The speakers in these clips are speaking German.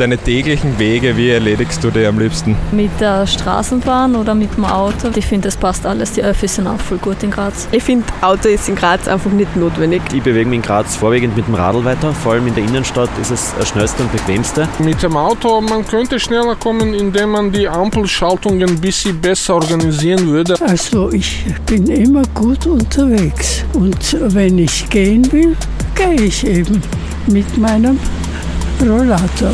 Deine täglichen Wege, wie erledigst du die am liebsten? Mit der Straßenbahn oder mit dem Auto. Ich finde, das passt alles. Die Öffis sind auch voll gut in Graz. Ich finde, Auto ist in Graz einfach nicht notwendig. Ich bewege mich in Graz vorwiegend mit dem Radl weiter. Vor allem in der Innenstadt ist es das schnellste und bequemste. Mit dem Auto, man könnte schneller kommen, indem man die Ampelschaltung ein bisschen besser organisieren würde. Also ich bin immer gut unterwegs. Und wenn ich gehen will, gehe ich eben mit meinem Rollator.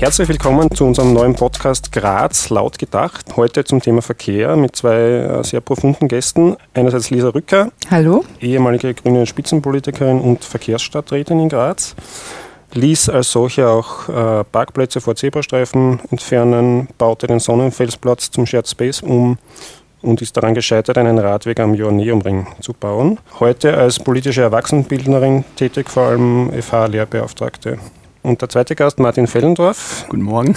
Herzlich willkommen zu unserem neuen Podcast Graz laut gedacht. Heute zum Thema Verkehr mit zwei äh, sehr profunden Gästen. Einerseits Lisa Rücker. Hallo. Ehemalige grüne Spitzenpolitikerin und Verkehrsstadträtin in Graz. Ließ als solche auch äh, Parkplätze vor Zebrastreifen entfernen, baute den Sonnenfelsplatz zum Shared Space um und ist daran gescheitert, einen Radweg am Joanneumring zu bauen. Heute als politische Erwachsenenbildnerin tätig, vor allem FH-Lehrbeauftragte. Und der zweite Gast, Martin Fellendorf. Guten Morgen.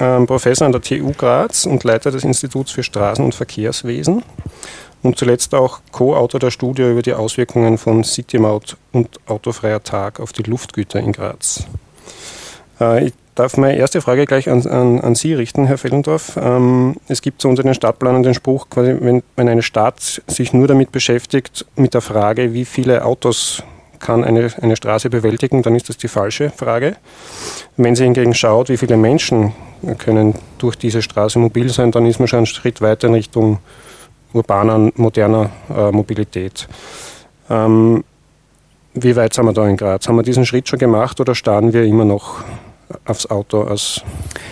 Ähm, Professor an der TU Graz und Leiter des Instituts für Straßen- und Verkehrswesen. Und zuletzt auch Co-Autor der Studie über die Auswirkungen von City-Maut und autofreier Tag auf die Luftgüter in Graz. Äh, ich darf meine erste Frage gleich an, an, an Sie richten, Herr Fellendorf. Ähm, es gibt so unter den Stadtplanern den Spruch, quasi, wenn, wenn eine Stadt sich nur damit beschäftigt, mit der Frage, wie viele Autos kann eine, eine Straße bewältigen, dann ist das die falsche Frage. Wenn sie hingegen schaut, wie viele Menschen können durch diese Straße mobil sein, dann ist man schon einen Schritt weiter in Richtung urbaner, moderner äh, Mobilität. Ähm, wie weit sind wir da in Graz? Haben wir diesen Schritt schon gemacht oder starren wir immer noch aufs Auto als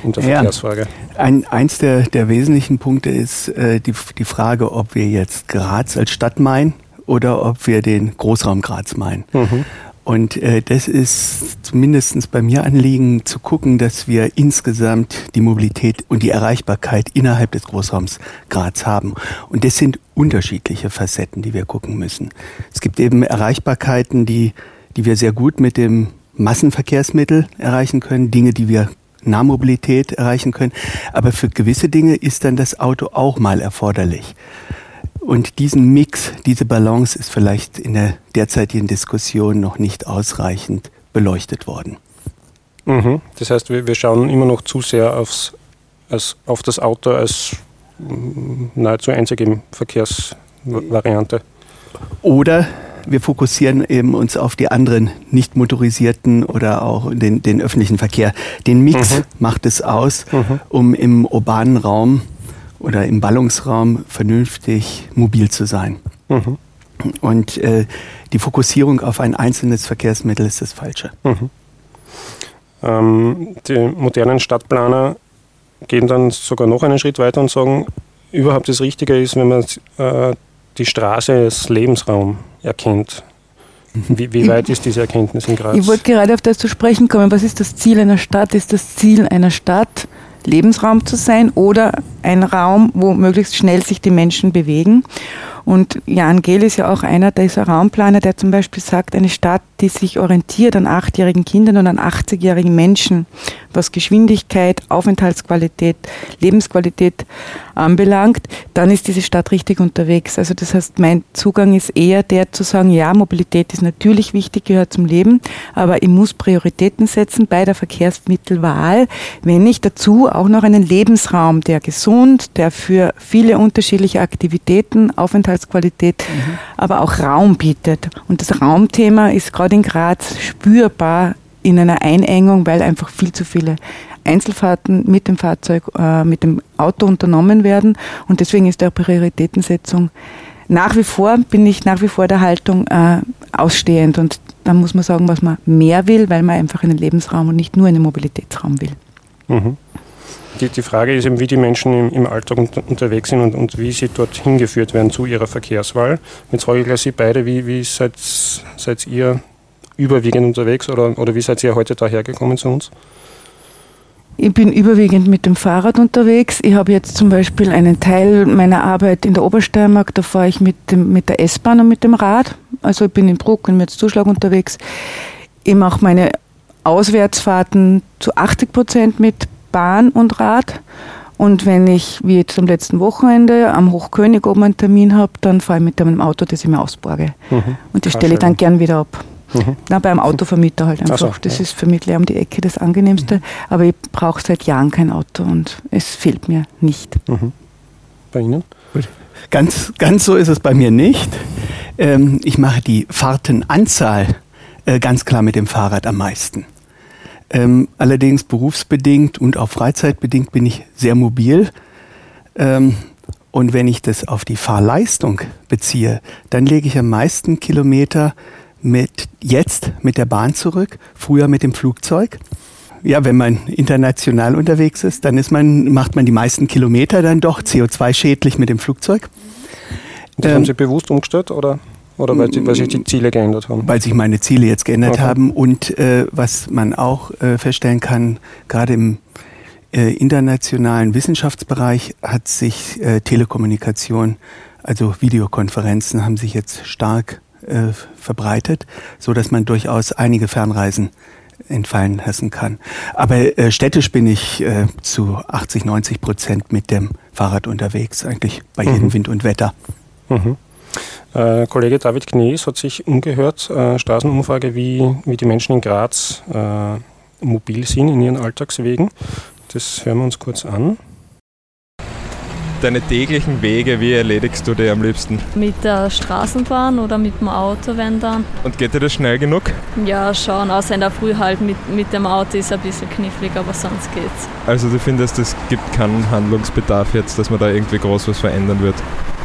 in der ja, Verkehrsfrage? Ein, eins der, der wesentlichen Punkte ist äh, die, die Frage, ob wir jetzt Graz als Stadt meinen oder ob wir den Großraum Graz meinen. Mhm. Und äh, das ist zumindest bei mir Anliegen zu gucken, dass wir insgesamt die Mobilität und die Erreichbarkeit innerhalb des Großraums Graz haben. Und das sind unterschiedliche Facetten, die wir gucken müssen. Es gibt eben Erreichbarkeiten, die, die wir sehr gut mit dem Massenverkehrsmittel erreichen können, Dinge, die wir Nahmobilität erreichen können. Aber für gewisse Dinge ist dann das Auto auch mal erforderlich. Und diesen Mix, diese Balance ist vielleicht in der derzeitigen Diskussion noch nicht ausreichend beleuchtet worden. Mhm. Das heißt, wir, wir schauen immer noch zu sehr aufs, als, auf das Auto als mm, nahezu einzige Verkehrsvariante. Oder wir fokussieren eben uns auf die anderen nicht motorisierten oder auch den, den öffentlichen Verkehr. Den Mix mhm. macht es aus, mhm. um im urbanen Raum oder im Ballungsraum vernünftig mobil zu sein. Mhm. Und äh, die Fokussierung auf ein einzelnes Verkehrsmittel ist das Falsche. Mhm. Ähm, die modernen Stadtplaner gehen dann sogar noch einen Schritt weiter und sagen, überhaupt das Richtige ist, wenn man äh, die Straße als Lebensraum erkennt. Mhm. Wie, wie, weit ist diese Erkenntnis in Graz? Ich wollte gerade auf das zu sprechen kommen. Was ist das Ziel einer Stadt? Ist das Ziel einer Stadt, Lebensraum zu sein oder ein Raum, wo möglichst schnell sich die Menschen bewegen. Und Jan Gehl ist ja auch einer dieser Raumplaner, der zum Beispiel sagt, eine Stadt, die sich orientiert an achtjährigen Kindern und an 80-jährigen Menschen, was Geschwindigkeit, Aufenthaltsqualität, Lebensqualität anbelangt, dann ist diese Stadt richtig unterwegs. Also das heißt, mein Zugang ist eher der zu sagen, ja, Mobilität ist natürlich wichtig, gehört zum Leben, aber ich muss Prioritäten setzen bei der Verkehrsmittelwahl, wenn ich dazu auch noch einen Lebensraum, der gesund, der für viele unterschiedliche Aktivitäten, Aufenthaltsqualität, mhm. aber auch Raum bietet. Und das Raumthema ist gerade in Graz spürbar in einer Einengung, weil einfach viel zu viele Einzelfahrten mit dem Fahrzeug, äh, mit dem Auto unternommen werden. Und deswegen ist der Prioritätensetzung nach wie vor, bin ich nach wie vor der Haltung äh, ausstehend. Und da muss man sagen, was man mehr will, weil man einfach einen Lebensraum und nicht nur einen Mobilitätsraum will. Mhm. Die, die, Frage ist eben, wie die Menschen im, im Alltag unter, unterwegs sind und, und, wie sie dort hingeführt werden zu ihrer Verkehrswahl. Jetzt frage ich gleich Sie beide, wie, wie seid, seid ihr überwiegend unterwegs oder, oder wie seid ihr heute dahergekommen zu uns? Ich bin überwiegend mit dem Fahrrad unterwegs. Ich habe jetzt zum Beispiel einen Teil meiner Arbeit in der Obersteiermark, da fahre ich mit, dem, mit der S-Bahn und mit dem Rad. Also ich bin in Bruck und mit Zuschlag unterwegs. Ich mache meine Auswärtsfahrten zu 80 Prozent mit Bahn und Rad. Und wenn ich, wie jetzt am letzten Wochenende, am Hochkönig oben einen Termin habe, dann fahre ich mit dem Auto, das ich mir ausborge. Mhm. Und das stelle ich dann gern wieder ab. Mhm. Na, beim Autovermieter halt einfach. So, das ja. ist für mich um die Ecke das Angenehmste. Mhm. Aber ich brauche seit Jahren kein Auto und es fehlt mir nicht. Mhm. Bei Ihnen? Gut. Ganz, ganz so ist es bei mir nicht. Ähm, ich mache die Fahrtenanzahl äh, ganz klar mit dem Fahrrad am meisten. Ähm, allerdings berufsbedingt und auch freizeitbedingt bin ich sehr mobil. Ähm, und wenn ich das auf die Fahrleistung beziehe, dann lege ich am meisten Kilometer mit jetzt mit der Bahn zurück, früher mit dem Flugzeug. Ja, wenn man international unterwegs ist, dann ist man, macht man die meisten Kilometer dann doch CO2-schädlich mit dem Flugzeug. Das ähm, haben Sie bewusst umgestellt oder? Oder weil, weil, sich die Ziele geändert haben? Weil sich meine Ziele jetzt geändert okay. haben und äh, was man auch äh, feststellen kann, gerade im äh, internationalen Wissenschaftsbereich hat sich äh, Telekommunikation, also Videokonferenzen, haben sich jetzt stark äh, verbreitet, so dass man durchaus einige Fernreisen entfallen lassen kann. Aber äh, städtisch bin ich äh, zu 80, 90 Prozent mit dem Fahrrad unterwegs, eigentlich bei jedem mhm. Wind und Wetter. Mhm. Äh, Kollege David Knies hat sich umgehört, äh, Straßenumfrage, wie, wie die Menschen in Graz äh, mobil sind in ihren Alltagswegen. Das hören wir uns kurz an. Deine täglichen Wege, wie erledigst du die am liebsten? Mit der Straßenbahn oder mit dem Auto, wenn dann. Und geht dir das schnell genug? Ja, schon. Außer in der Früh halt mit, mit dem Auto ist ein bisschen knifflig, aber sonst geht's. Also du findest, es gibt keinen Handlungsbedarf jetzt, dass man da irgendwie groß was verändern wird?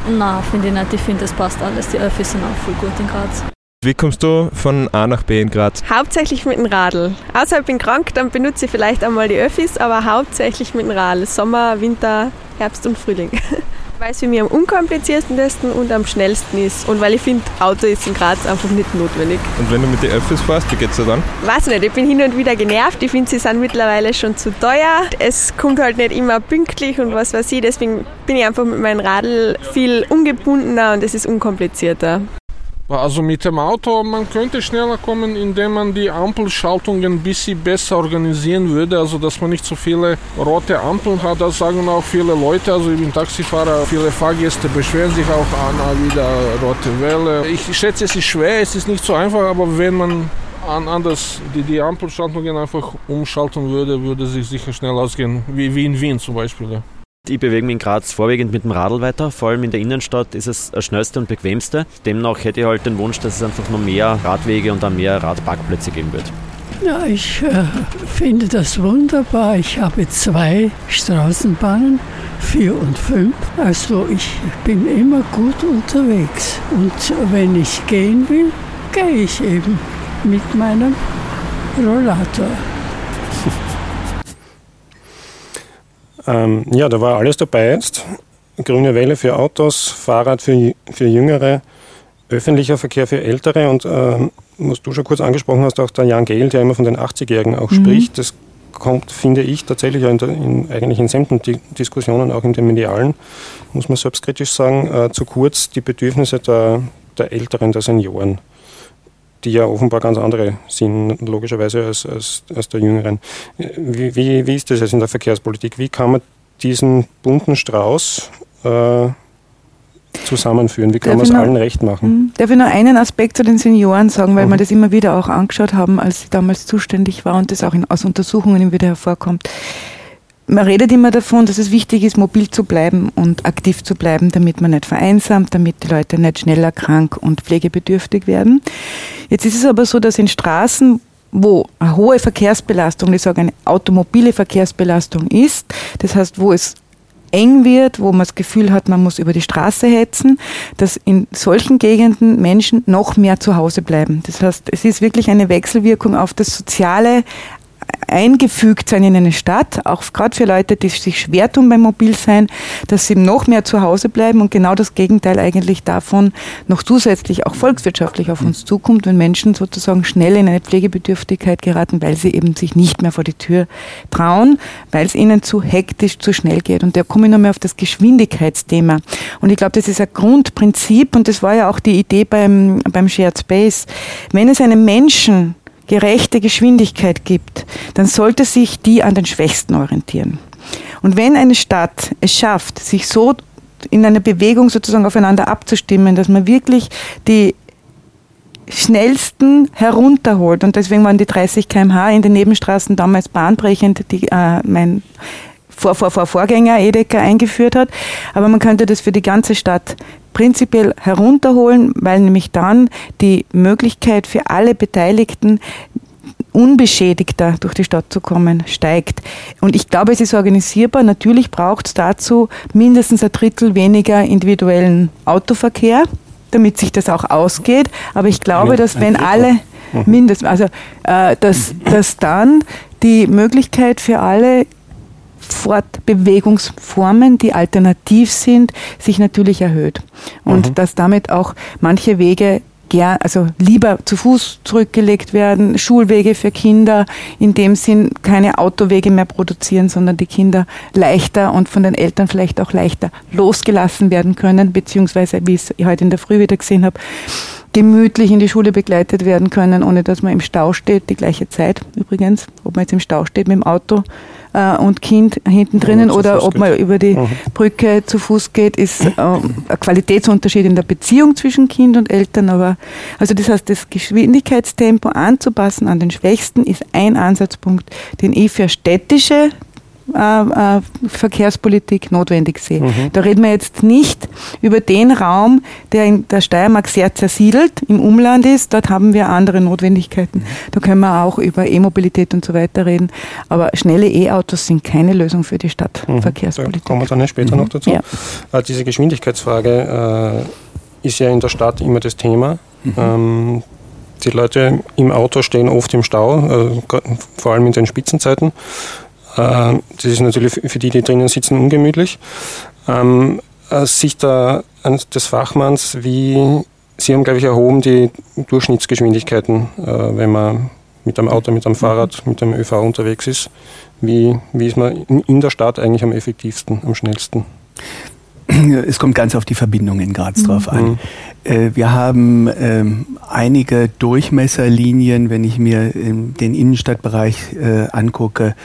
Nein, finde ich nicht. Ich finde, es passt alles. Die Öffis sind auch voll gut in Graz. Wie kommst du von A nach B in Graz? Hauptsächlich mit dem Radl. Außer ich bin krank, dann benutze ich vielleicht einmal die Öffis, aber hauptsächlich mit dem Radl. Sommer, Winter, Herbst und Frühling. weil es für mich am unkompliziertesten und am schnellsten ist. Und weil ich finde, Auto ist in Graz einfach nicht notwendig. Und wenn du mit den Öffis fährst, wie geht's dir dann? Weiß nicht, ich bin hin und wieder genervt. Ich finde, sie sind mittlerweile schon zu teuer. Es kommt halt nicht immer pünktlich und was weiß ich. Deswegen bin ich einfach mit meinem Radl viel ungebundener und es ist unkomplizierter. Also mit dem Auto, man könnte schneller kommen, indem man die Ampelschaltungen ein bisschen besser organisieren würde, also dass man nicht so viele rote Ampeln hat. Das sagen auch viele Leute, also ich bin Taxifahrer, viele Fahrgäste beschweren sich auch an ah, wieder rote Welle. Ich schätze, es ist schwer, es ist nicht so einfach, aber wenn man an, anders die, die Ampelschaltungen einfach umschalten würde, würde sich sicher schnell ausgehen, wie, wie in Wien zum Beispiel. Ich bewege mich in Graz vorwiegend mit dem Radl weiter. Vor allem in der Innenstadt ist es das schnellste und bequemste. Demnach hätte ich halt den Wunsch, dass es einfach noch mehr Radwege und dann mehr Radparkplätze geben wird. Ja, ich äh, finde das wunderbar. Ich habe zwei Straßenbahnen, vier und fünf. Also ich bin immer gut unterwegs. Und wenn ich gehen will, gehe ich eben mit meinem Rollator. Ähm, ja, da war alles dabei jetzt. Grüne Welle für Autos, Fahrrad für, für Jüngere, öffentlicher Verkehr für Ältere und ähm, was du schon kurz angesprochen hast, auch der Jan Gehl, der immer von den 80-Jährigen auch mhm. spricht, das kommt, finde ich, tatsächlich in, in, eigentlich in sämtlichen Diskussionen, auch in den medialen, muss man selbstkritisch sagen, äh, zu kurz die Bedürfnisse der, der Älteren, der Senioren die ja offenbar ganz andere sind, logischerweise als, als, als der Jüngeren. Wie, wie, wie ist das jetzt in der Verkehrspolitik? Wie kann man diesen bunten Strauß äh, zusammenführen? Wie kann man es allen recht machen? Hm, darf ich noch einen Aspekt zu den Senioren sagen, weil mhm. wir das immer wieder auch angeschaut haben, als ich damals zuständig war und das auch in, aus Untersuchungen immer wieder hervorkommt man redet immer davon, dass es wichtig ist, mobil zu bleiben und aktiv zu bleiben, damit man nicht vereinsamt, damit die Leute nicht schneller krank und pflegebedürftig werden. Jetzt ist es aber so, dass in Straßen, wo eine hohe Verkehrsbelastung, ich sage eine automobile Verkehrsbelastung ist, das heißt, wo es eng wird, wo man das Gefühl hat, man muss über die Straße hetzen, dass in solchen Gegenden Menschen noch mehr zu Hause bleiben. Das heißt, es ist wirklich eine Wechselwirkung auf das soziale eingefügt sein in eine Stadt, auch gerade für Leute, die sich schwer tun beim Mobilsein, dass sie noch mehr zu Hause bleiben und genau das Gegenteil eigentlich davon noch zusätzlich auch volkswirtschaftlich auf uns zukommt, wenn Menschen sozusagen schnell in eine Pflegebedürftigkeit geraten, weil sie eben sich nicht mehr vor die Tür trauen, weil es ihnen zu hektisch, zu schnell geht. Und da komme ich nochmal auf das Geschwindigkeitsthema. Und ich glaube, das ist ein Grundprinzip und das war ja auch die Idee beim, beim Shared Space. Wenn es einem Menschen gerechte Geschwindigkeit gibt, dann sollte sich die an den Schwächsten orientieren. Und wenn eine Stadt es schafft, sich so in einer Bewegung sozusagen aufeinander abzustimmen, dass man wirklich die schnellsten herunterholt. Und deswegen waren die 30 km/h in den Nebenstraßen damals bahnbrechend, die äh, mein vor, vor, vor Vorgänger Edeka eingeführt hat. Aber man könnte das für die ganze Stadt prinzipiell herunterholen, weil nämlich dann die Möglichkeit für alle Beteiligten unbeschädigter durch die Stadt zu kommen, steigt. Und ich glaube, es ist organisierbar. Natürlich braucht es dazu mindestens ein Drittel weniger individuellen Autoverkehr, damit sich das auch ausgeht. Aber ich glaube, dass wenn alle mhm. mindestens, also äh, dass, dass dann die Möglichkeit für alle Fortbewegungsformen, die alternativ sind, sich natürlich erhöht. Und mhm. dass damit auch manche Wege gern, also lieber zu Fuß zurückgelegt werden, Schulwege für Kinder in dem Sinn keine Autowege mehr produzieren, sondern die Kinder leichter und von den Eltern vielleicht auch leichter losgelassen werden können, beziehungsweise, wie ich es heute in der Früh wieder gesehen habe, gemütlich in die Schule begleitet werden können, ohne dass man im Stau steht, die gleiche Zeit übrigens, ob man jetzt im Stau steht mit dem Auto äh, und Kind hinten drinnen oder ob man über die mhm. Brücke zu Fuß geht, ist äh, ein Qualitätsunterschied in der Beziehung zwischen Kind und Eltern. Aber also das heißt, das Geschwindigkeitstempo anzupassen an den Schwächsten ist ein Ansatzpunkt, den ich für städtische äh, äh, Verkehrspolitik notwendig sehe. Mhm. Da reden wir jetzt nicht über den Raum, der in der Steiermark sehr zersiedelt, im Umland ist. Dort haben wir andere Notwendigkeiten. Da können wir auch über E-Mobilität und so weiter reden. Aber schnelle E-Autos sind keine Lösung für die Stadtverkehrspolitik. Da kommen wir dann später mhm. noch dazu. Ja. Äh, diese Geschwindigkeitsfrage äh, ist ja in der Stadt immer das Thema. Mhm. Ähm, die Leute im Auto stehen oft im Stau, äh, vor allem in den Spitzenzeiten. Äh, das ist natürlich für die, die drinnen sitzen, ungemütlich. Ähm, aus Sicht der, des Fachmanns, wie Sie haben, glaube ich, erhoben die Durchschnittsgeschwindigkeiten, äh, wenn man mit einem Auto, mit einem Fahrrad, mit dem ÖV unterwegs ist. Wie, wie ist man in der Stadt eigentlich am effektivsten, am schnellsten? Es kommt ganz auf die Verbindung in Graz drauf an. Mhm. Äh, wir haben ähm, einige Durchmesserlinien, wenn ich mir den Innenstadtbereich äh, angucke,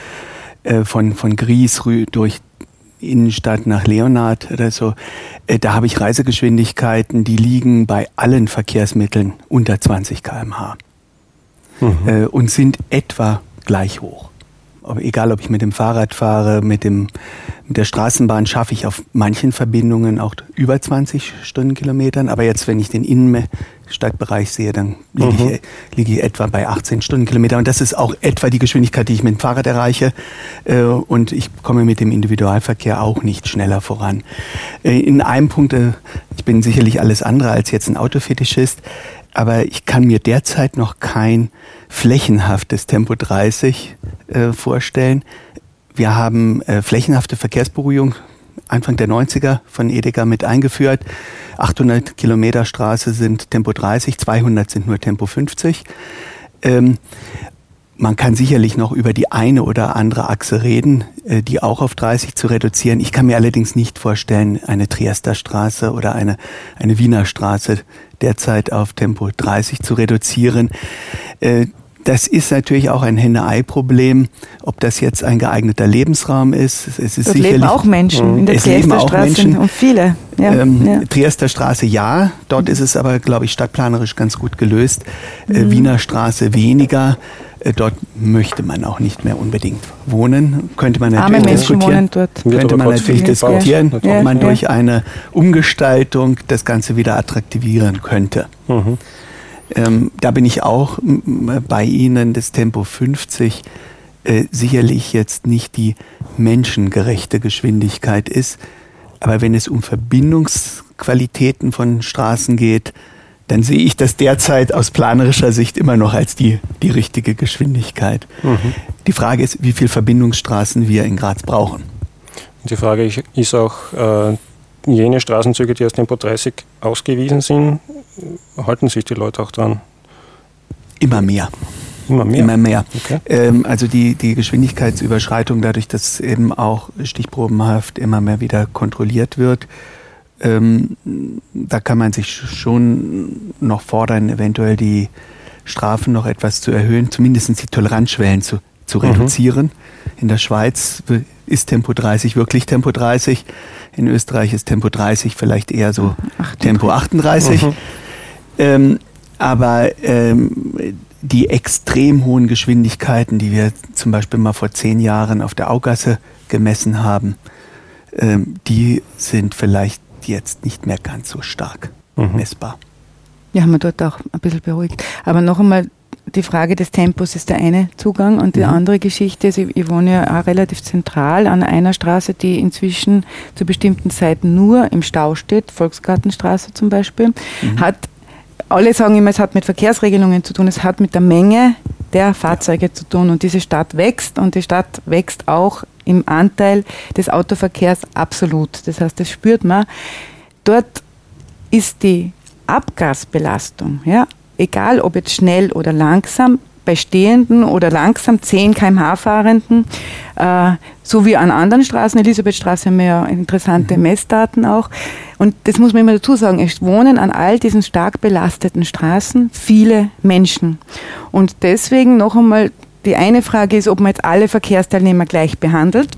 äh, von, von Gries durch Innenstadt nach Leonard oder so, äh, da habe ich Reisegeschwindigkeiten, die liegen bei allen Verkehrsmitteln unter 20 km/h mhm. äh, und sind etwa gleich hoch. Egal, ob ich mit dem Fahrrad fahre, mit, dem, mit der Straßenbahn schaffe ich auf manchen Verbindungen auch über 20 Stundenkilometern. Aber jetzt, wenn ich den Innenstadtbereich sehe, dann liege, mhm. ich, liege ich etwa bei 18 Stundenkilometern. Und das ist auch etwa die Geschwindigkeit, die ich mit dem Fahrrad erreiche. Äh, und ich komme mit dem Individualverkehr auch nicht schneller voran. Äh, in einem Punkt, äh, ich bin sicherlich alles andere als jetzt ein Autofetischist, aber ich kann mir derzeit noch kein flächenhaftes Tempo 30 äh, vorstellen. Wir haben äh, flächenhafte Verkehrsberuhigung Anfang der 90er von Edeka mit eingeführt. 800 Kilometer Straße sind Tempo 30, 200 sind nur Tempo 50. Ähm, man kann sicherlich noch über die eine oder andere Achse reden, äh, die auch auf 30 zu reduzieren. Ich kann mir allerdings nicht vorstellen, eine Triester Straße oder eine, eine Wiener Straße derzeit auf Tempo 30 zu reduzieren. Äh, das ist natürlich auch ein Henne-Ei-Problem, ob das jetzt ein geeigneter Lebensraum ist. Es ist Dort leben auch Menschen in der Triester Straße und viele. Ja, ähm, ja. Triester Straße ja, dort ist es aber, glaube ich, stadtplanerisch ganz gut gelöst. Äh, mhm. Wiener Straße weniger. Äh, dort möchte man auch nicht mehr unbedingt wohnen. Könnte man natürlich Arme diskutieren. Dort. Könnte man natürlich diskutieren, ob ja, man durch eine Umgestaltung das Ganze wieder attraktivieren könnte. Mhm. Ähm, da bin ich auch bei Ihnen, das Tempo 50 äh, sicherlich jetzt nicht die menschengerechte Geschwindigkeit ist. Aber wenn es um Verbindungsqualitäten von Straßen geht, dann sehe ich das derzeit aus planerischer Sicht immer noch als die, die richtige Geschwindigkeit. Mhm. Die Frage ist, wie viele Verbindungsstraßen wir in Graz brauchen. Die Frage ist auch, äh, jene Straßenzüge, die aus Tempo 30 ausgewiesen sind, halten sich die Leute auch dran? Immer mehr. Immer mehr. Immer mehr. Okay. Ähm, also die, die Geschwindigkeitsüberschreitung, dadurch, dass eben auch stichprobenhaft immer mehr wieder kontrolliert wird, ähm, da kann man sich schon noch fordern, eventuell die Strafen noch etwas zu erhöhen, zumindest die Toleranzschwellen zu, zu mhm. reduzieren. In der Schweiz ist Tempo 30 wirklich Tempo 30. In Österreich ist Tempo 30 vielleicht eher so 38. Tempo 38. Mhm. Ähm, aber ähm, die extrem hohen Geschwindigkeiten, die wir zum Beispiel mal vor zehn Jahren auf der Augasse gemessen haben, ähm, die sind vielleicht jetzt nicht mehr ganz so stark mhm. messbar. Ja, haben wir dort auch ein bisschen beruhigt. Aber noch einmal, die Frage des Tempos ist der eine Zugang und die mhm. andere Geschichte ist, ich, ich, wohne ja auch relativ zentral an einer Straße, die inzwischen zu bestimmten Zeiten nur im Stau steht, Volksgartenstraße zum Beispiel, mhm. hat alle sagen immer, es hat mit Verkehrsregelungen zu tun, es hat mit der Menge der Fahrzeuge zu tun und diese Stadt wächst und die Stadt wächst auch im Anteil des Autoverkehrs absolut. Das heißt, das spürt man. Dort ist die Abgasbelastung, ja, egal ob jetzt schnell oder langsam, bei stehenden oder langsam 10 km/h fahrenden, äh, so wie an anderen Straßen, Elisabethstraße haben wir ja interessante mhm. Messdaten auch. Und das muss man immer dazu sagen, es wohnen an all diesen stark belasteten Straßen viele Menschen. Und deswegen noch einmal, die eine Frage ist, ob man jetzt alle Verkehrsteilnehmer gleich behandelt.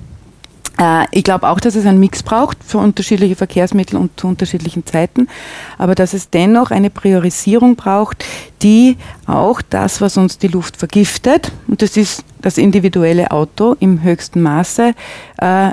Äh, ich glaube auch, dass es einen Mix braucht für unterschiedliche Verkehrsmittel und zu unterschiedlichen Zeiten, aber dass es dennoch eine Priorisierung braucht, die auch das, was uns die Luft vergiftet, und das ist das individuelle Auto im höchsten Maße, äh,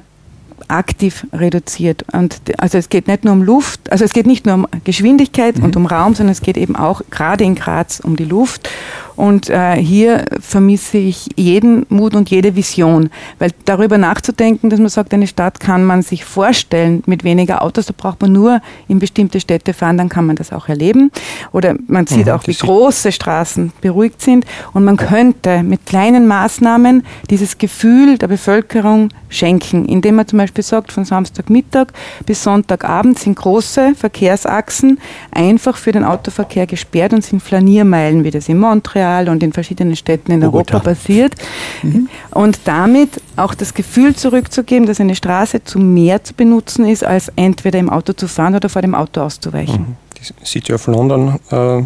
aktiv reduziert. Und also es geht nicht nur um Luft, also es geht nicht nur um Geschwindigkeit mhm. und um Raum, sondern es geht eben auch gerade in Graz um die Luft. Und äh, hier vermisse ich jeden Mut und jede Vision, weil darüber nachzudenken, dass man sagt, eine Stadt kann man sich vorstellen mit weniger Autos, da braucht man nur in bestimmte Städte fahren, dann kann man das auch erleben. Oder man sieht mhm, auch, wie große Straßen beruhigt sind. Und man könnte mit kleinen Maßnahmen dieses Gefühl der Bevölkerung schenken, indem man zum Beispiel sagt, von Samstagmittag bis Sonntagabend sind große Verkehrsachsen einfach für den Autoverkehr gesperrt und sind Flaniermeilen, wie das in Montreal Montreal und in verschiedenen Städten in Bogota. Europa passiert. Mhm. Und damit auch das Gefühl zurückzugeben, dass eine Straße zu mehr zu benutzen ist, als entweder im Auto zu fahren oder vor dem Auto auszuweichen. Mhm. Die City of London, äh,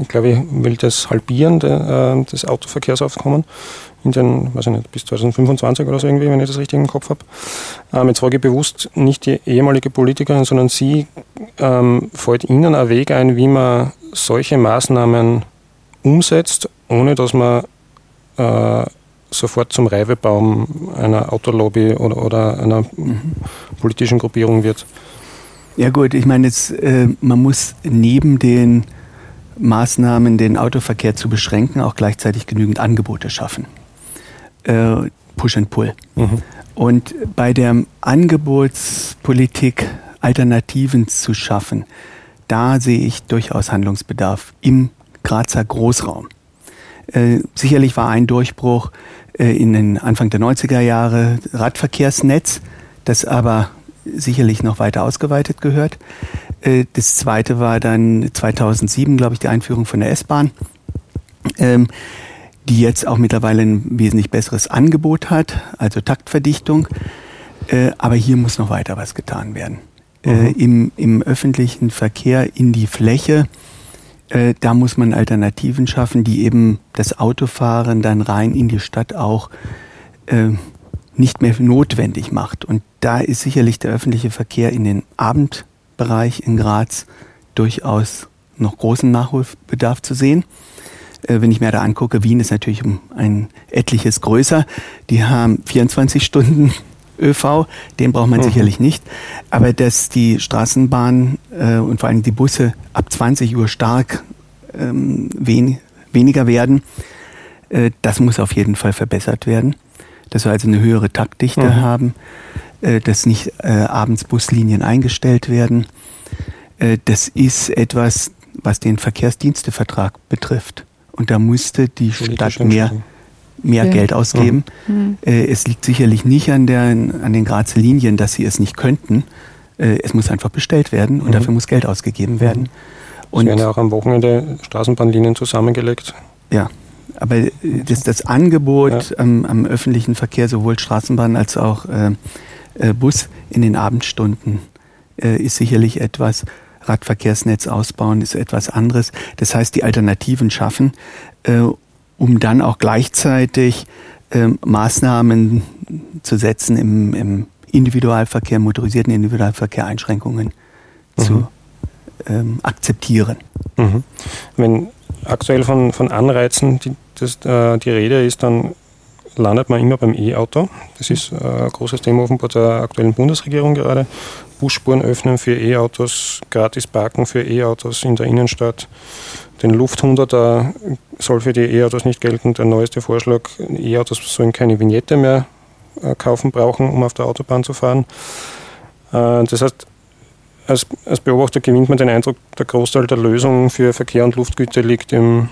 ich glaube, ich will das halbieren, de, äh, des Autoverkehrsaufkommen in den, weiß ich nicht, bis 2025 oder so irgendwie, wenn ich das richtig im Kopf habe. Ähm, jetzt frage ich bewusst nicht die ehemalige Politikerin, sondern Sie, ähm, fällt Ihnen ein Weg ein, wie man solche Maßnahmen umsetzt, ohne dass man äh, sofort zum Reibebaum einer Autolobby oder, oder einer mhm. politischen Gruppierung wird. Ja gut, ich meine, jetzt, äh, man muss neben den Maßnahmen, den Autoverkehr zu beschränken, auch gleichzeitig genügend Angebote schaffen. Äh, Push and Pull. Mhm. Und bei der Angebotspolitik Alternativen zu schaffen, da sehe ich durchaus Handlungsbedarf im Grazer Großraum. Äh, sicherlich war ein Durchbruch äh, in den Anfang der 90er Jahre Radverkehrsnetz, das aber sicherlich noch weiter ausgeweitet gehört. Äh, das zweite war dann 2007, glaube ich, die Einführung von der S-Bahn, ähm, die jetzt auch mittlerweile ein wesentlich besseres Angebot hat, also Taktverdichtung. Äh, aber hier muss noch weiter was getan werden. Äh, mhm. Im, Im öffentlichen Verkehr in die Fläche äh, da muss man Alternativen schaffen, die eben das Autofahren dann rein in die Stadt auch äh, nicht mehr notwendig macht. Und da ist sicherlich der öffentliche Verkehr in den Abendbereich in Graz durchaus noch großen Nachholbedarf zu sehen. Äh, wenn ich mir da angucke, Wien ist natürlich um ein etliches größer. Die haben 24 Stunden ÖV, den braucht man mhm. sicherlich nicht. Aber dass die Straßenbahn äh, und vor allem die Busse ab 20 Uhr stark ähm, wen weniger werden, äh, das muss auf jeden Fall verbessert werden. Dass wir also eine höhere Taktdichte mhm. haben, äh, dass nicht äh, abends Buslinien eingestellt werden. Äh, das ist etwas, was den Verkehrsdienstevertrag betrifft. Und da musste die Stadt mehr mehr ja. Geld ausgeben. Mhm. Äh, es liegt sicherlich nicht an, der, an den Grazer Linien, dass sie es nicht könnten. Äh, es muss einfach bestellt werden und mhm. dafür muss Geld ausgegeben werden. Mhm. Und es werden ja auch am Wochenende Straßenbahnlinien zusammengelegt. Ja, aber das, das Angebot ja. am, am, öffentlichen Verkehr, sowohl Straßenbahn als auch äh, äh, Bus in den Abendstunden, äh, ist sicherlich etwas. Radverkehrsnetz ausbauen ist etwas anderes. Das heißt, die Alternativen schaffen äh, um dann auch gleichzeitig ähm, Maßnahmen zu setzen im, im Individualverkehr, motorisierten Individualverkehr, Einschränkungen mhm. zu ähm, akzeptieren. Mhm. Wenn aktuell von, von Anreizen die, das, äh, die Rede ist, dann landet man immer beim E-Auto. Das ist äh, ein großes Thema offenbar der aktuellen Bundesregierung gerade. Busspuren öffnen für E-Autos, gratis parken für E-Autos in der Innenstadt. Den Lufthunderter soll für die E-Autos nicht gelten. Der neueste Vorschlag, E-Autos sollen keine Vignette mehr äh, kaufen brauchen, um auf der Autobahn zu fahren. Äh, das heißt, als, als Beobachter gewinnt man den Eindruck, der Großteil der Lösungen für Verkehr und Luftgüter liegt im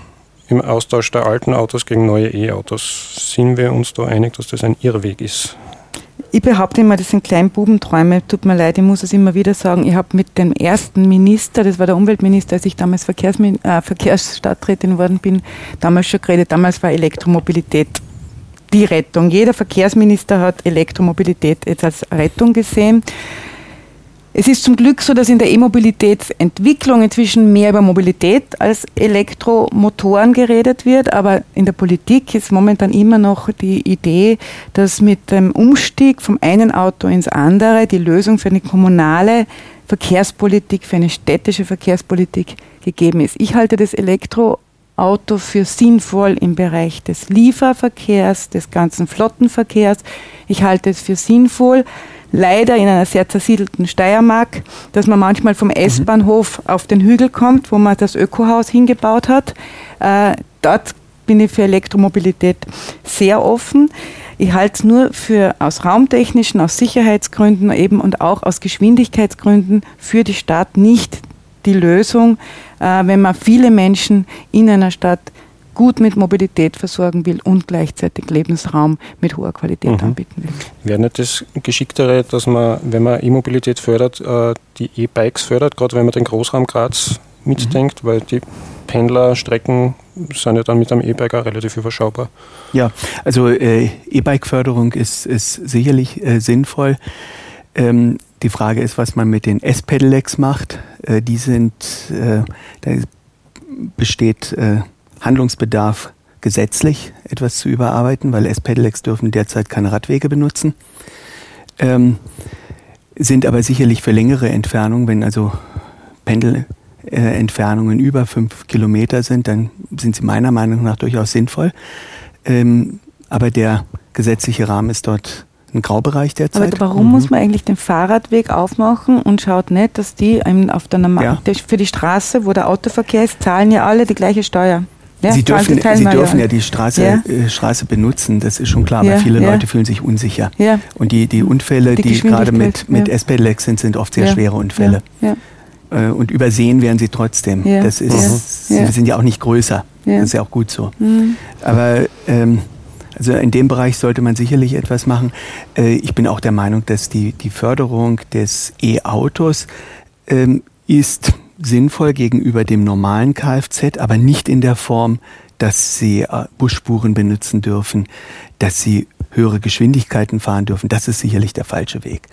im Austausch der alten Autos gegen neue E-Autos. Sind wir uns da einig, dass das ein Irrweg ist? Ich behaupte immer, das sind Kleinbubenträume. Tut mir leid, ich muss es immer wieder sagen. Ich habe mit dem ersten Minister, das war der Umweltminister, als ich damals Verkehrsmin äh, Verkehrsstadträtin worden bin, damals schon geredet. Damals war Elektromobilität die Rettung. Jeder Verkehrsminister hat Elektromobilität jetzt als Rettung gesehen. Es ist zum Glück so, dass in der E-Mobilitätsentwicklung inzwischen mehr über Mobilität als Elektromotoren geredet wird, aber in der Politik ist momentan immer noch die Idee, dass mit dem Umstieg vom einen Auto ins andere die Lösung für eine kommunale Verkehrspolitik, für eine städtische Verkehrspolitik gegeben ist. Ich halte das Elektroauto für sinnvoll im Bereich des Lieferverkehrs, des ganzen Flottenverkehrs. Ich halte es für sinnvoll, leider in einer sehr zersiedelten Steiermark, dass man manchmal vom S-Bahnhof auf den Hügel kommt, wo man das Ökohaus hingebaut hat. Äh, dort bin ich für Elektromobilität sehr offen. Ich halte es nur für aus raumtechnischen, aus Sicherheitsgründen eben und auch aus Geschwindigkeitsgründen für die Stadt nicht die Lösung, äh, wenn man viele Menschen in einer Stadt gut mit Mobilität versorgen will und gleichzeitig Lebensraum mit hoher Qualität mhm. anbieten will. Wäre nicht das Geschicktere, dass man, wenn man E-Mobilität fördert, äh, die E-Bikes fördert, gerade wenn man den Großraum Graz mitdenkt, mhm. weil die Pendlerstrecken sind ja dann mit einem E-Bike auch relativ überschaubar. Ja, also äh, E-Bike-Förderung ist, ist sicherlich äh, sinnvoll. Ähm, die Frage ist, was man mit den S-Pedelecs macht. Äh, die sind, äh, da besteht äh, Handlungsbedarf, gesetzlich etwas zu überarbeiten, weil S-Pedelecs dürfen derzeit keine Radwege benutzen. Ähm, sind aber sicherlich für längere Entfernungen, wenn also Pendelentfernungen äh, über fünf Kilometer sind, dann sind sie meiner Meinung nach durchaus sinnvoll. Ähm, aber der gesetzliche Rahmen ist dort ein Graubereich derzeit. Aber warum mhm. muss man eigentlich den Fahrradweg aufmachen und schaut nicht, dass die auf der Normal ja. für die Straße, wo der Autoverkehr ist, zahlen ja alle die gleiche Steuer. Ja, Sie dürfen, Sie dürfen ja die Straße, ja. äh, Straße benutzen, das ist schon klar, ja, aber viele Leute fühlen sich unsicher. Und die, die Unfälle, die, die gerade mit, mit S-Pedelecs sind, sind oft sehr schwere Unfälle. Äh, und übersehen werden sie trotzdem. Das ist, Sie sind ja auch nicht größer. Das ist ja auch gut so. Mhm. Aber ähm, also in dem Bereich sollte man sicherlich etwas machen. Äh, ich bin auch der Meinung, dass die, die Förderung des E-Autos ähm, ist sinnvoll gegenüber dem normalen Kfz, aber nicht in der Form, dass sie äh, Busspuren benutzen dürfen, dass sie höhere Geschwindigkeiten fahren dürfen. Das ist sicherlich der falsche Weg.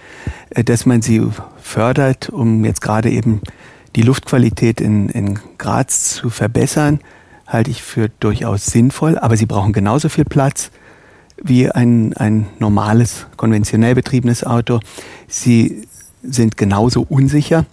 Äh, dass man sie fördert, um jetzt gerade eben die Luftqualität in, in Graz zu verbessern, halte ich für durchaus sinnvoll, aber sie brauchen genauso viel Platz wie ein, ein normales, konventionell betriebenes Auto. Sie sind genauso unsicher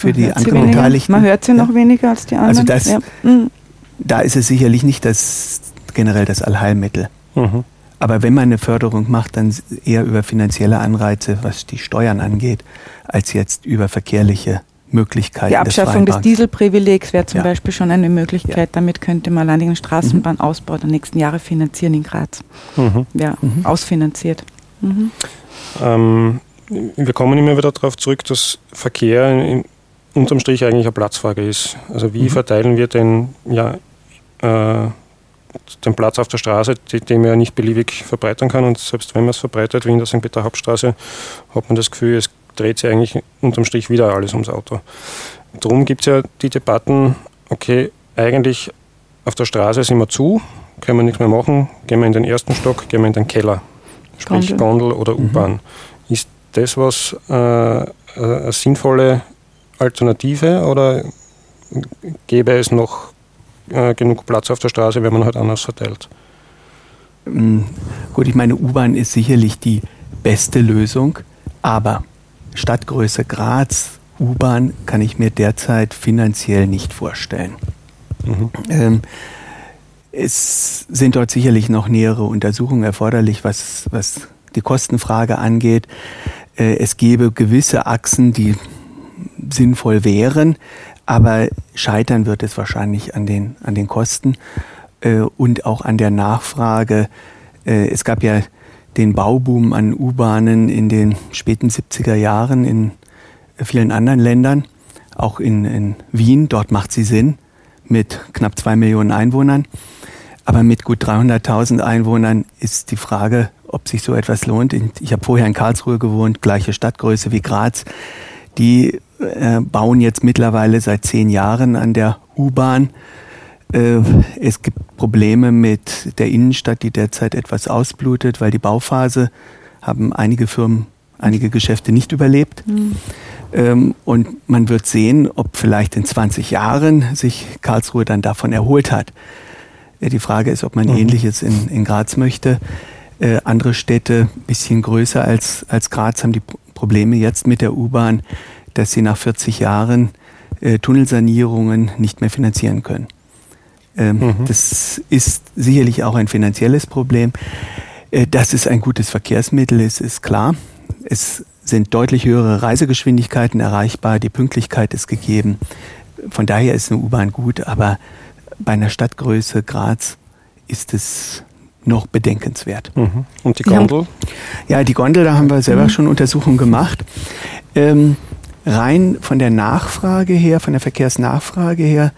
für die anderen Beteiligten. Man hört sie noch weniger als die also anderen. Also das, ja. Mhm. da ist es sicherlich nicht das generell das Allheilmittel. Mhm. Aber wenn man eine Förderung macht, dann eher über finanzielle Anreize, was die Steuern angeht, als jetzt über verkehrliche Möglichkeiten. Die Abschaffung des, des Dieselprivilegs wäre zum ja. Beispiel schon eine Möglichkeit. Ja. Damit könnte man allein den Straßenbahnausbau der nächsten Jahre finanzieren in Graz. Mhm. Ja, mhm. ausfinanziert. Mhm. Ähm, wir kommen immer wieder darauf zurück, dass Verkehr in, unterm Strich eigentlich eine Platzfrage ist. Also wie mhm. verteilen wir den, ja, äh, den Platz auf der Straße, den man ja nicht beliebig verbreitern kann. Und selbst wenn man es verbreitet, wie in der St. Peter Hauptstraße, hat man das Gefühl, es dreht sich eigentlich unterm Strich wieder alles ums Auto. Darum gibt es ja die Debatten, okay, eigentlich auf der Straße sind wir zu, können wir nichts mehr machen, gehen wir in den ersten Stock, gehen wir in den Keller, sprich Gondel, Gondel oder mhm. U-Bahn. Mhm. Ist das was äh, eine sinnvolle Alternative oder gäbe es noch äh, genug Platz auf der Straße, wenn man halt anders verteilt? Mm, gut, ich meine, U-Bahn ist sicherlich die beste Lösung, aber Stadtgröße Graz, U-Bahn kann ich mir derzeit finanziell nicht vorstellen. Mhm. Ähm, es sind dort sicherlich noch nähere Untersuchungen erforderlich, was, was die Kostenfrage angeht. Äh, es gäbe gewisse Achsen, die sinnvoll wären, aber scheitern wird es wahrscheinlich an den, an den Kosten äh, und auch an der Nachfrage. Äh, es gab ja den Bauboom an U-Bahnen in den späten 70er Jahren in vielen anderen Ländern, auch in, in Wien. Dort macht sie Sinn mit knapp zwei Millionen Einwohnern. Aber mit gut 300.000 Einwohnern ist die Frage, ob sich so etwas lohnt. Ich habe vorher in Karlsruhe gewohnt, gleiche Stadtgröße wie Graz. Die äh, bauen jetzt mittlerweile seit zehn Jahren an der U-Bahn. Äh, es gibt Probleme mit der Innenstadt, die derzeit etwas ausblutet, weil die Bauphase haben einige Firmen, einige Geschäfte nicht überlebt. Mhm. Ähm, und man wird sehen, ob vielleicht in 20 Jahren sich Karlsruhe dann davon erholt hat. Äh, die Frage ist, ob man mhm. Ähnliches in, in Graz möchte. Äh, andere Städte, bisschen größer als, als Graz, haben die Probleme jetzt mit der U-Bahn, dass sie nach 40 Jahren äh, Tunnelsanierungen nicht mehr finanzieren können. Ähm, mhm. Das ist sicherlich auch ein finanzielles Problem. Äh, dass es ein gutes Verkehrsmittel ist, ist klar. Es sind deutlich höhere Reisegeschwindigkeiten erreichbar, die Pünktlichkeit ist gegeben. Von daher ist eine U-Bahn gut, aber bei einer Stadtgröße Graz ist es noch bedenkenswert. Mhm. Und die Gondel? Ja, die Gondel, da haben wir selber mhm. schon Untersuchungen gemacht. Ähm, rein von der Nachfrage her, von der Verkehrsnachfrage her,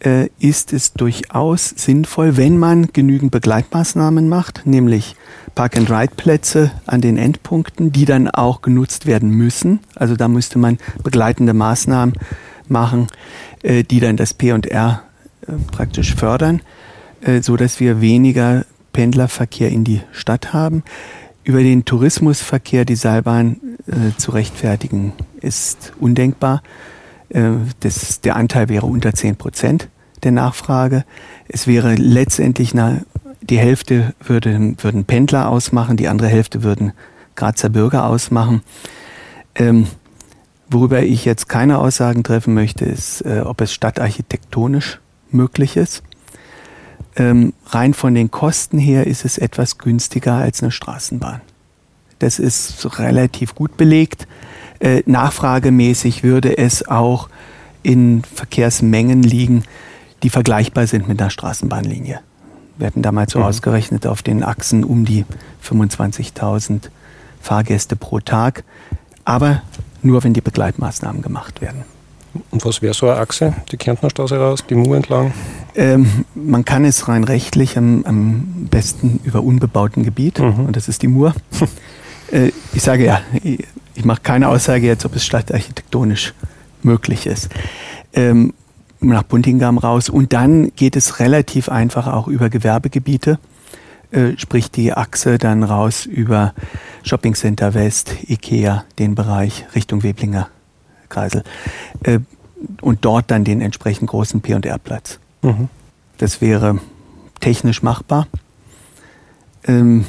äh, ist es durchaus sinnvoll, wenn man genügend Begleitmaßnahmen macht, nämlich Park-and-Ride-Plätze an den Endpunkten, die dann auch genutzt werden müssen. Also da müsste man begleitende Maßnahmen machen, äh, die dann das P&R äh, praktisch fördern, äh, so dass wir weniger Pendlerverkehr in die Stadt haben. Über den Tourismusverkehr die Seilbahn äh, zu rechtfertigen, ist undenkbar. Äh, das, der Anteil wäre unter 10 Prozent der Nachfrage. Es wäre letztendlich eine, die Hälfte würde, würden Pendler ausmachen, die andere Hälfte würden Grazer Bürger ausmachen. Ähm, worüber ich jetzt keine Aussagen treffen möchte, ist, äh, ob es stadtarchitektonisch möglich ist. Ähm, rein von den Kosten her ist es etwas günstiger als eine Straßenbahn. Das ist relativ gut belegt. Äh, nachfragemäßig würde es auch in Verkehrsmengen liegen, die vergleichbar sind mit einer Straßenbahnlinie. Wir hatten damals so mhm. ausgerechnet auf den Achsen um die 25.000 Fahrgäste pro Tag, aber nur wenn die Begleitmaßnahmen gemacht werden. Und was wäre so eine Achse? Die Kärntner Straße raus, die Mur entlang? Ähm, man kann es rein rechtlich am, am besten über unbebauten Gebiet, mhm. und das ist die Mur. äh, ich sage ja, ich, mache keine Aussage jetzt, ob es stadtarchitektonisch möglich ist. Ähm, nach Buntingam raus. Und dann geht es relativ einfach auch über Gewerbegebiete, äh, sprich die Achse dann raus über Shopping Center West, Ikea, den Bereich Richtung Weblinger Kreisel. Äh, und dort dann den entsprechend großen P&R-Platz. Mhm. Das wäre technisch machbar. Ähm,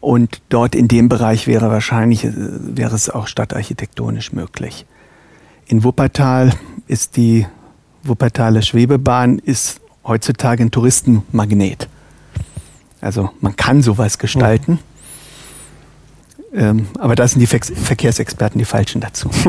und dort in dem Bereich wäre wahrscheinlich, äh, wäre es auch stadtarchitektonisch möglich. In Wuppertal ist die Wuppertaler Schwebebahn ist heutzutage ein Touristenmagnet. Also man kann sowas gestalten. Mhm. Ähm, aber da sind die Ver Verkehrsexperten die Falschen dazu.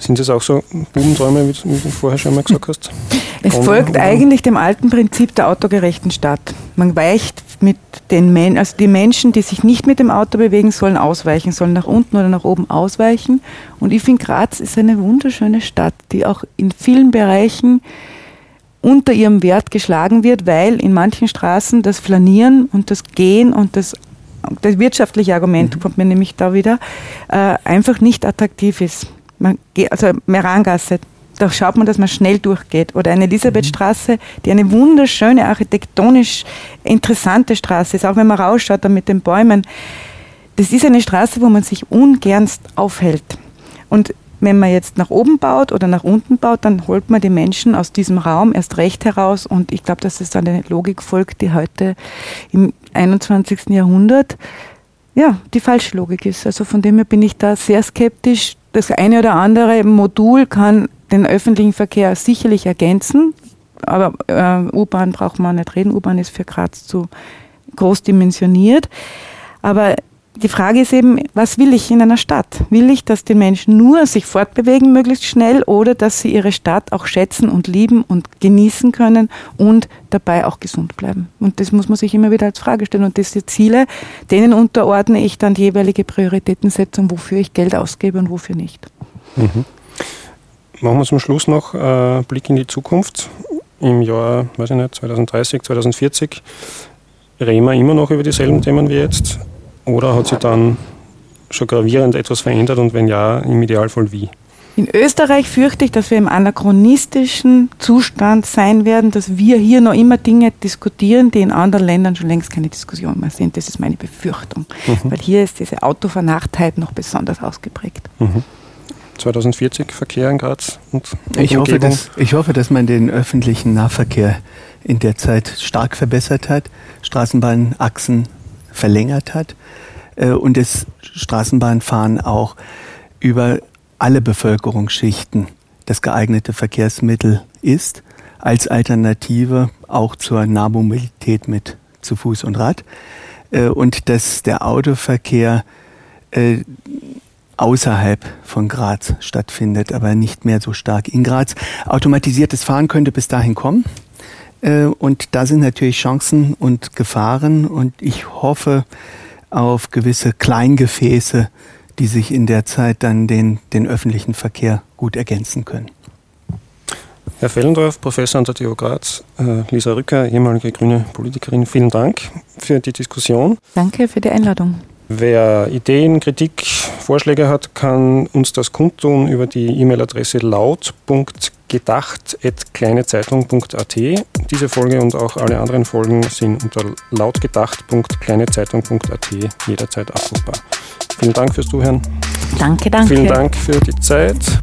Sind das auch so Bubenträume, wie du vorher schon mal gesagt hast? Es folgt eigentlich dem alten Prinzip der autogerechten Stadt. Man weicht mit den Menschen, also die Menschen, die sich nicht mit dem Auto bewegen sollen, ausweichen, sollen nach unten oder nach oben ausweichen. Und ich finde, Graz ist eine wunderschöne Stadt, die auch in vielen Bereichen unter ihrem Wert geschlagen wird, weil in manchen Straßen das Flanieren und das Gehen und das das wirtschaftliche Argument mhm. kommt mir nämlich da wieder, äh, einfach nicht attraktiv ist. Man geht, also Merangasse, da schaut man, dass man schnell durchgeht. Oder eine Elisabethstraße, die eine wunderschöne, architektonisch interessante Straße ist, auch wenn man rausschaut da mit den Bäumen. Das ist eine Straße, wo man sich ungernst aufhält. Und wenn man jetzt nach oben baut oder nach unten baut, dann holt man die Menschen aus diesem Raum erst recht heraus. Und ich glaube, dass es eine Logik folgt, die heute im 21. Jahrhundert ja, die falsche Logik ist. Also von dem her bin ich da sehr skeptisch. Das eine oder andere Modul kann den öffentlichen Verkehr sicherlich ergänzen. aber äh, U-Bahn braucht man nicht reden. U-Bahn ist für Graz zu groß dimensioniert. Aber die Frage ist eben, was will ich in einer Stadt? Will ich, dass die Menschen nur sich fortbewegen möglichst schnell oder dass sie ihre Stadt auch schätzen und lieben und genießen können und dabei auch gesund bleiben? Und das muss man sich immer wieder als Frage stellen. Und diese Ziele, denen unterordne ich dann die jeweilige Prioritätensetzung, wofür ich Geld ausgebe und wofür nicht. Mhm. Machen wir zum Schluss noch einen Blick in die Zukunft. Im Jahr, weiß ich nicht, 2030, 2040 reden wir immer noch über dieselben Themen wie jetzt oder hat sich dann schon gravierend etwas verändert und wenn ja, im Idealfall wie? In Österreich fürchte ich, dass wir im anachronistischen Zustand sein werden, dass wir hier noch immer Dinge diskutieren, die in anderen Ländern schon längst keine Diskussion mehr sind. Das ist meine Befürchtung. Mhm. Weil hier ist diese Autovernachtheit noch besonders ausgeprägt. Mhm. 2040 Verkehr in Graz und, und ich, hoffe, dass, ich hoffe, dass man den öffentlichen Nahverkehr in der Zeit stark verbessert hat, Straßenbahnachsen verlängert hat äh, und das Straßenbahnfahren auch über alle Bevölkerungsschichten das geeignete Verkehrsmittel ist, als Alternative auch zur Nahmobilität mit zu Fuß und Rad. Äh, und dass der Autoverkehr äh, außerhalb von Graz stattfindet, aber nicht mehr so stark in Graz. Automatisiertes Fahren könnte bis dahin kommen. Äh, und da sind natürlich Chancen und Gefahren und ich hoffe auf gewisse Kleingefäße, die sich in der Zeit dann den, den öffentlichen Verkehr gut ergänzen können. Herr Fellendorf, Professor an der TU Graz, äh, Lisa Rücker, ehemalige grüne Politikerin, vielen Dank für die Diskussion. Danke für die Einladung. Wer Ideen, Kritik, Vorschläge hat, kann uns das kundtun über die E-Mail-Adresse laut.gedacht.kleinezeitung.at. Diese Folge und auch alle anderen Folgen sind unter lautgedacht.kleinezeitung.at jederzeit abrufbar. Vielen Dank fürs Zuhören. Danke, danke. Vielen Dank für die Zeit.